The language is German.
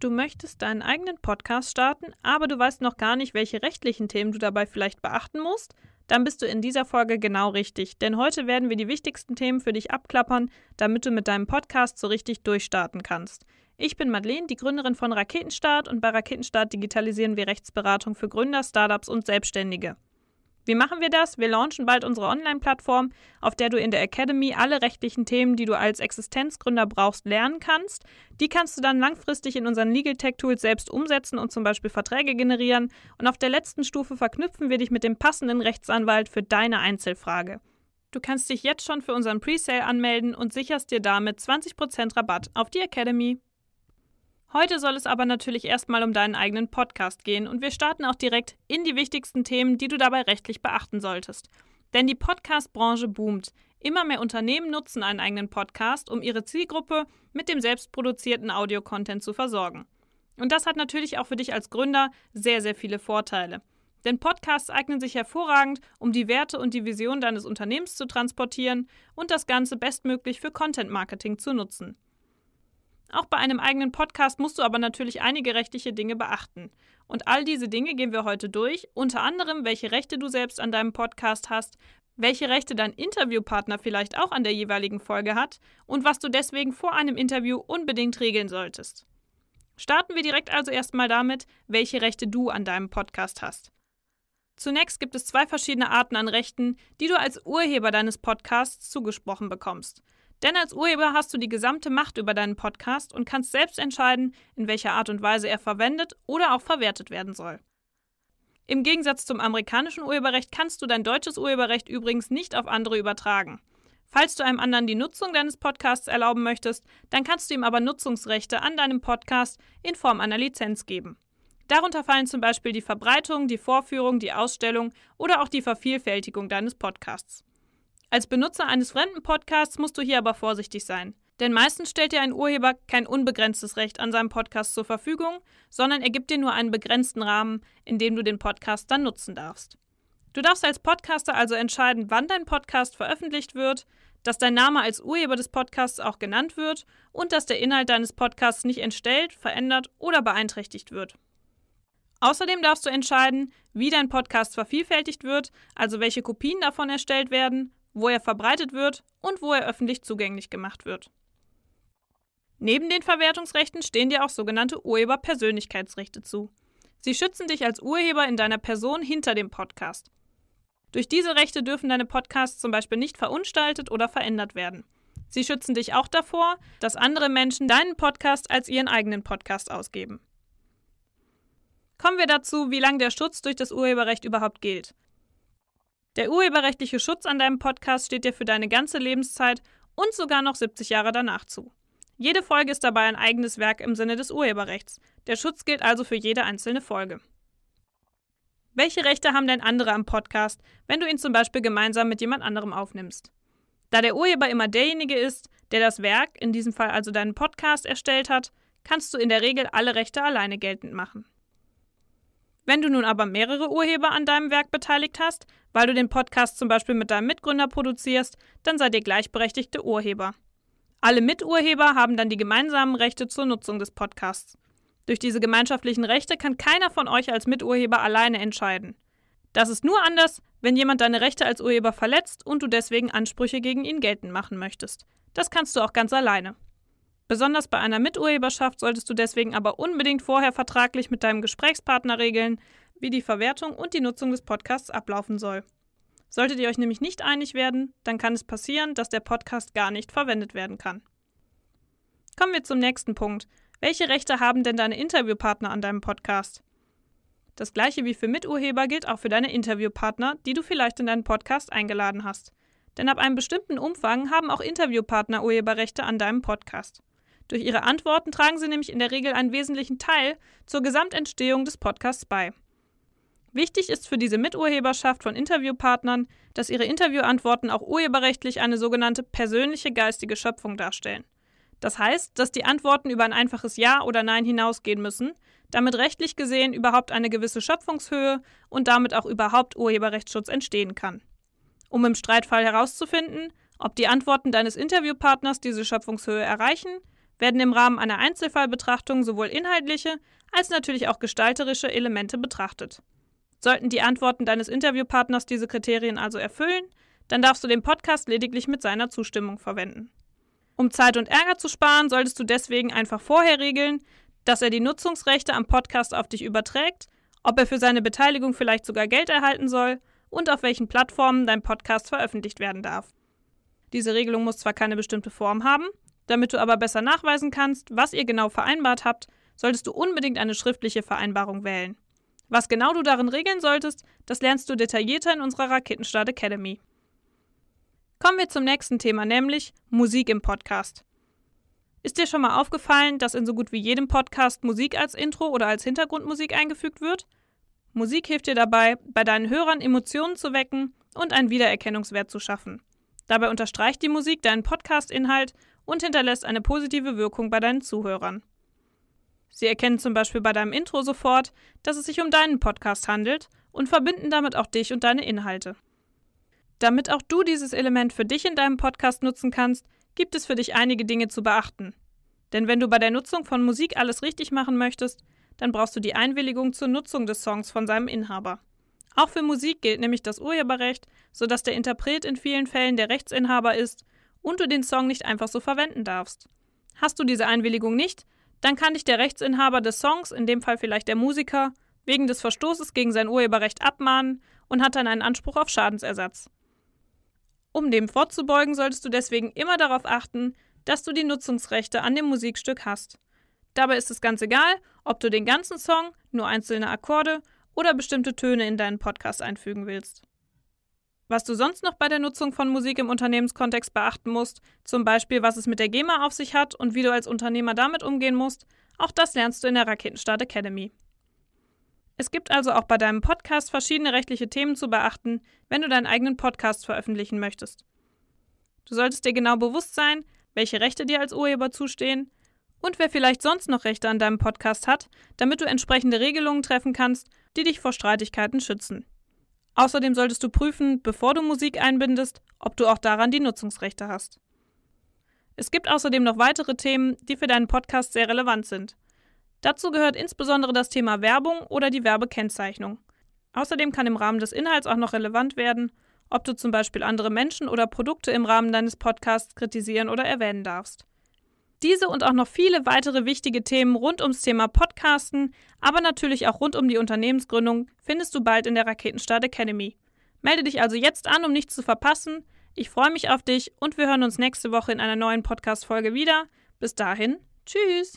Du möchtest deinen eigenen Podcast starten, aber du weißt noch gar nicht, welche rechtlichen Themen du dabei vielleicht beachten musst? Dann bist du in dieser Folge genau richtig, denn heute werden wir die wichtigsten Themen für dich abklappern, damit du mit deinem Podcast so richtig durchstarten kannst. Ich bin Madeleine, die Gründerin von Raketenstart und bei Raketenstart digitalisieren wir Rechtsberatung für Gründer, Startups und Selbstständige. Wie machen wir das? Wir launchen bald unsere Online-Plattform, auf der du in der Academy alle rechtlichen Themen, die du als Existenzgründer brauchst, lernen kannst. Die kannst du dann langfristig in unseren Legal Tech Tools selbst umsetzen und zum Beispiel Verträge generieren. Und auf der letzten Stufe verknüpfen wir dich mit dem passenden Rechtsanwalt für deine Einzelfrage. Du kannst dich jetzt schon für unseren Presale anmelden und sicherst dir damit 20% Rabatt auf die Academy. Heute soll es aber natürlich erstmal um deinen eigenen Podcast gehen und wir starten auch direkt in die wichtigsten Themen, die du dabei rechtlich beachten solltest. Denn die Podcast-Branche boomt. Immer mehr Unternehmen nutzen einen eigenen Podcast, um ihre Zielgruppe mit dem selbstproduzierten Audio-Content zu versorgen. Und das hat natürlich auch für dich als Gründer sehr, sehr viele Vorteile. Denn Podcasts eignen sich hervorragend, um die Werte und die Vision deines Unternehmens zu transportieren und das Ganze bestmöglich für Content-Marketing zu nutzen. Auch bei einem eigenen Podcast musst du aber natürlich einige rechtliche Dinge beachten. Und all diese Dinge gehen wir heute durch, unter anderem, welche Rechte du selbst an deinem Podcast hast, welche Rechte dein Interviewpartner vielleicht auch an der jeweiligen Folge hat und was du deswegen vor einem Interview unbedingt regeln solltest. Starten wir direkt also erstmal damit, welche Rechte du an deinem Podcast hast. Zunächst gibt es zwei verschiedene Arten an Rechten, die du als Urheber deines Podcasts zugesprochen bekommst. Denn als Urheber hast du die gesamte Macht über deinen Podcast und kannst selbst entscheiden, in welcher Art und Weise er verwendet oder auch verwertet werden soll. Im Gegensatz zum amerikanischen Urheberrecht kannst du dein deutsches Urheberrecht übrigens nicht auf andere übertragen. Falls du einem anderen die Nutzung deines Podcasts erlauben möchtest, dann kannst du ihm aber Nutzungsrechte an deinem Podcast in Form einer Lizenz geben. Darunter fallen zum Beispiel die Verbreitung, die Vorführung, die Ausstellung oder auch die Vervielfältigung deines Podcasts. Als Benutzer eines fremden Podcasts musst du hier aber vorsichtig sein. Denn meistens stellt dir ein Urheber kein unbegrenztes Recht an seinem Podcast zur Verfügung, sondern er gibt dir nur einen begrenzten Rahmen, in dem du den Podcast dann nutzen darfst. Du darfst als Podcaster also entscheiden, wann dein Podcast veröffentlicht wird, dass dein Name als Urheber des Podcasts auch genannt wird und dass der Inhalt deines Podcasts nicht entstellt, verändert oder beeinträchtigt wird. Außerdem darfst du entscheiden, wie dein Podcast vervielfältigt wird, also welche Kopien davon erstellt werden wo er verbreitet wird und wo er öffentlich zugänglich gemacht wird. Neben den Verwertungsrechten stehen dir auch sogenannte Urheberpersönlichkeitsrechte zu. Sie schützen dich als Urheber in deiner Person hinter dem Podcast. Durch diese Rechte dürfen deine Podcasts zum Beispiel nicht verunstaltet oder verändert werden. Sie schützen dich auch davor, dass andere Menschen deinen Podcast als ihren eigenen Podcast ausgeben. Kommen wir dazu, wie lange der Schutz durch das Urheberrecht überhaupt gilt. Der urheberrechtliche Schutz an deinem Podcast steht dir für deine ganze Lebenszeit und sogar noch 70 Jahre danach zu. Jede Folge ist dabei ein eigenes Werk im Sinne des Urheberrechts. Der Schutz gilt also für jede einzelne Folge. Welche Rechte haben denn andere am Podcast, wenn du ihn zum Beispiel gemeinsam mit jemand anderem aufnimmst? Da der Urheber immer derjenige ist, der das Werk, in diesem Fall also deinen Podcast, erstellt hat, kannst du in der Regel alle Rechte alleine geltend machen. Wenn du nun aber mehrere Urheber an deinem Werk beteiligt hast, weil du den Podcast zum Beispiel mit deinem Mitgründer produzierst, dann seid ihr gleichberechtigte Urheber. Alle Miturheber haben dann die gemeinsamen Rechte zur Nutzung des Podcasts. Durch diese gemeinschaftlichen Rechte kann keiner von euch als Miturheber alleine entscheiden. Das ist nur anders, wenn jemand deine Rechte als Urheber verletzt und du deswegen Ansprüche gegen ihn geltend machen möchtest. Das kannst du auch ganz alleine. Besonders bei einer Miturheberschaft solltest du deswegen aber unbedingt vorher vertraglich mit deinem Gesprächspartner regeln, wie die Verwertung und die Nutzung des Podcasts ablaufen soll. Solltet ihr euch nämlich nicht einig werden, dann kann es passieren, dass der Podcast gar nicht verwendet werden kann. Kommen wir zum nächsten Punkt. Welche Rechte haben denn deine Interviewpartner an deinem Podcast? Das gleiche wie für Miturheber gilt auch für deine Interviewpartner, die du vielleicht in deinen Podcast eingeladen hast. Denn ab einem bestimmten Umfang haben auch Interviewpartner Urheberrechte an deinem Podcast. Durch ihre Antworten tragen sie nämlich in der Regel einen wesentlichen Teil zur Gesamtentstehung des Podcasts bei. Wichtig ist für diese Miturheberschaft von Interviewpartnern, dass ihre Interviewantworten auch urheberrechtlich eine sogenannte persönliche geistige Schöpfung darstellen. Das heißt, dass die Antworten über ein einfaches Ja oder Nein hinausgehen müssen, damit rechtlich gesehen überhaupt eine gewisse Schöpfungshöhe und damit auch überhaupt Urheberrechtsschutz entstehen kann. Um im Streitfall herauszufinden, ob die Antworten deines Interviewpartners diese Schöpfungshöhe erreichen, werden im Rahmen einer Einzelfallbetrachtung sowohl inhaltliche als natürlich auch gestalterische Elemente betrachtet. Sollten die Antworten deines Interviewpartners diese Kriterien also erfüllen, dann darfst du den Podcast lediglich mit seiner Zustimmung verwenden. Um Zeit und Ärger zu sparen, solltest du deswegen einfach vorher regeln, dass er die Nutzungsrechte am Podcast auf dich überträgt, ob er für seine Beteiligung vielleicht sogar Geld erhalten soll und auf welchen Plattformen dein Podcast veröffentlicht werden darf. Diese Regelung muss zwar keine bestimmte Form haben, damit du aber besser nachweisen kannst, was ihr genau vereinbart habt, solltest du unbedingt eine schriftliche Vereinbarung wählen. Was genau du darin regeln solltest, das lernst du detaillierter in unserer Raketenstart Academy. Kommen wir zum nächsten Thema, nämlich Musik im Podcast. Ist dir schon mal aufgefallen, dass in so gut wie jedem Podcast Musik als Intro oder als Hintergrundmusik eingefügt wird? Musik hilft dir dabei, bei deinen Hörern Emotionen zu wecken und einen Wiedererkennungswert zu schaffen. Dabei unterstreicht die Musik deinen Podcast-Inhalt und hinterlässt eine positive Wirkung bei deinen Zuhörern. Sie erkennen zum Beispiel bei deinem Intro sofort, dass es sich um deinen Podcast handelt und verbinden damit auch dich und deine Inhalte. Damit auch du dieses Element für dich in deinem Podcast nutzen kannst, gibt es für dich einige Dinge zu beachten. Denn wenn du bei der Nutzung von Musik alles richtig machen möchtest, dann brauchst du die Einwilligung zur Nutzung des Songs von seinem Inhaber. Auch für Musik gilt nämlich das Urheberrecht, sodass der Interpret in vielen Fällen der Rechtsinhaber ist und du den Song nicht einfach so verwenden darfst. Hast du diese Einwilligung nicht, dann kann dich der Rechtsinhaber des Songs, in dem Fall vielleicht der Musiker, wegen des Verstoßes gegen sein Urheberrecht abmahnen und hat dann einen Anspruch auf Schadensersatz. Um dem vorzubeugen, solltest du deswegen immer darauf achten, dass du die Nutzungsrechte an dem Musikstück hast. Dabei ist es ganz egal, ob du den ganzen Song, nur einzelne Akkorde oder bestimmte Töne in deinen Podcast einfügen willst. Was du sonst noch bei der Nutzung von Musik im Unternehmenskontext beachten musst, zum Beispiel was es mit der GEMA auf sich hat und wie du als Unternehmer damit umgehen musst, auch das lernst du in der Raketenstart Academy. Es gibt also auch bei deinem Podcast verschiedene rechtliche Themen zu beachten, wenn du deinen eigenen Podcast veröffentlichen möchtest. Du solltest dir genau bewusst sein, welche Rechte dir als Urheber zustehen und wer vielleicht sonst noch Rechte an deinem Podcast hat, damit du entsprechende Regelungen treffen kannst, die dich vor Streitigkeiten schützen. Außerdem solltest du prüfen, bevor du Musik einbindest, ob du auch daran die Nutzungsrechte hast. Es gibt außerdem noch weitere Themen, die für deinen Podcast sehr relevant sind. Dazu gehört insbesondere das Thema Werbung oder die Werbekennzeichnung. Außerdem kann im Rahmen des Inhalts auch noch relevant werden, ob du zum Beispiel andere Menschen oder Produkte im Rahmen deines Podcasts kritisieren oder erwähnen darfst. Diese und auch noch viele weitere wichtige Themen rund ums Thema Podcasten, aber natürlich auch rund um die Unternehmensgründung findest du bald in der Raketenstart Academy. Melde dich also jetzt an, um nichts zu verpassen. Ich freue mich auf dich und wir hören uns nächste Woche in einer neuen Podcast-Folge wieder. Bis dahin, tschüss!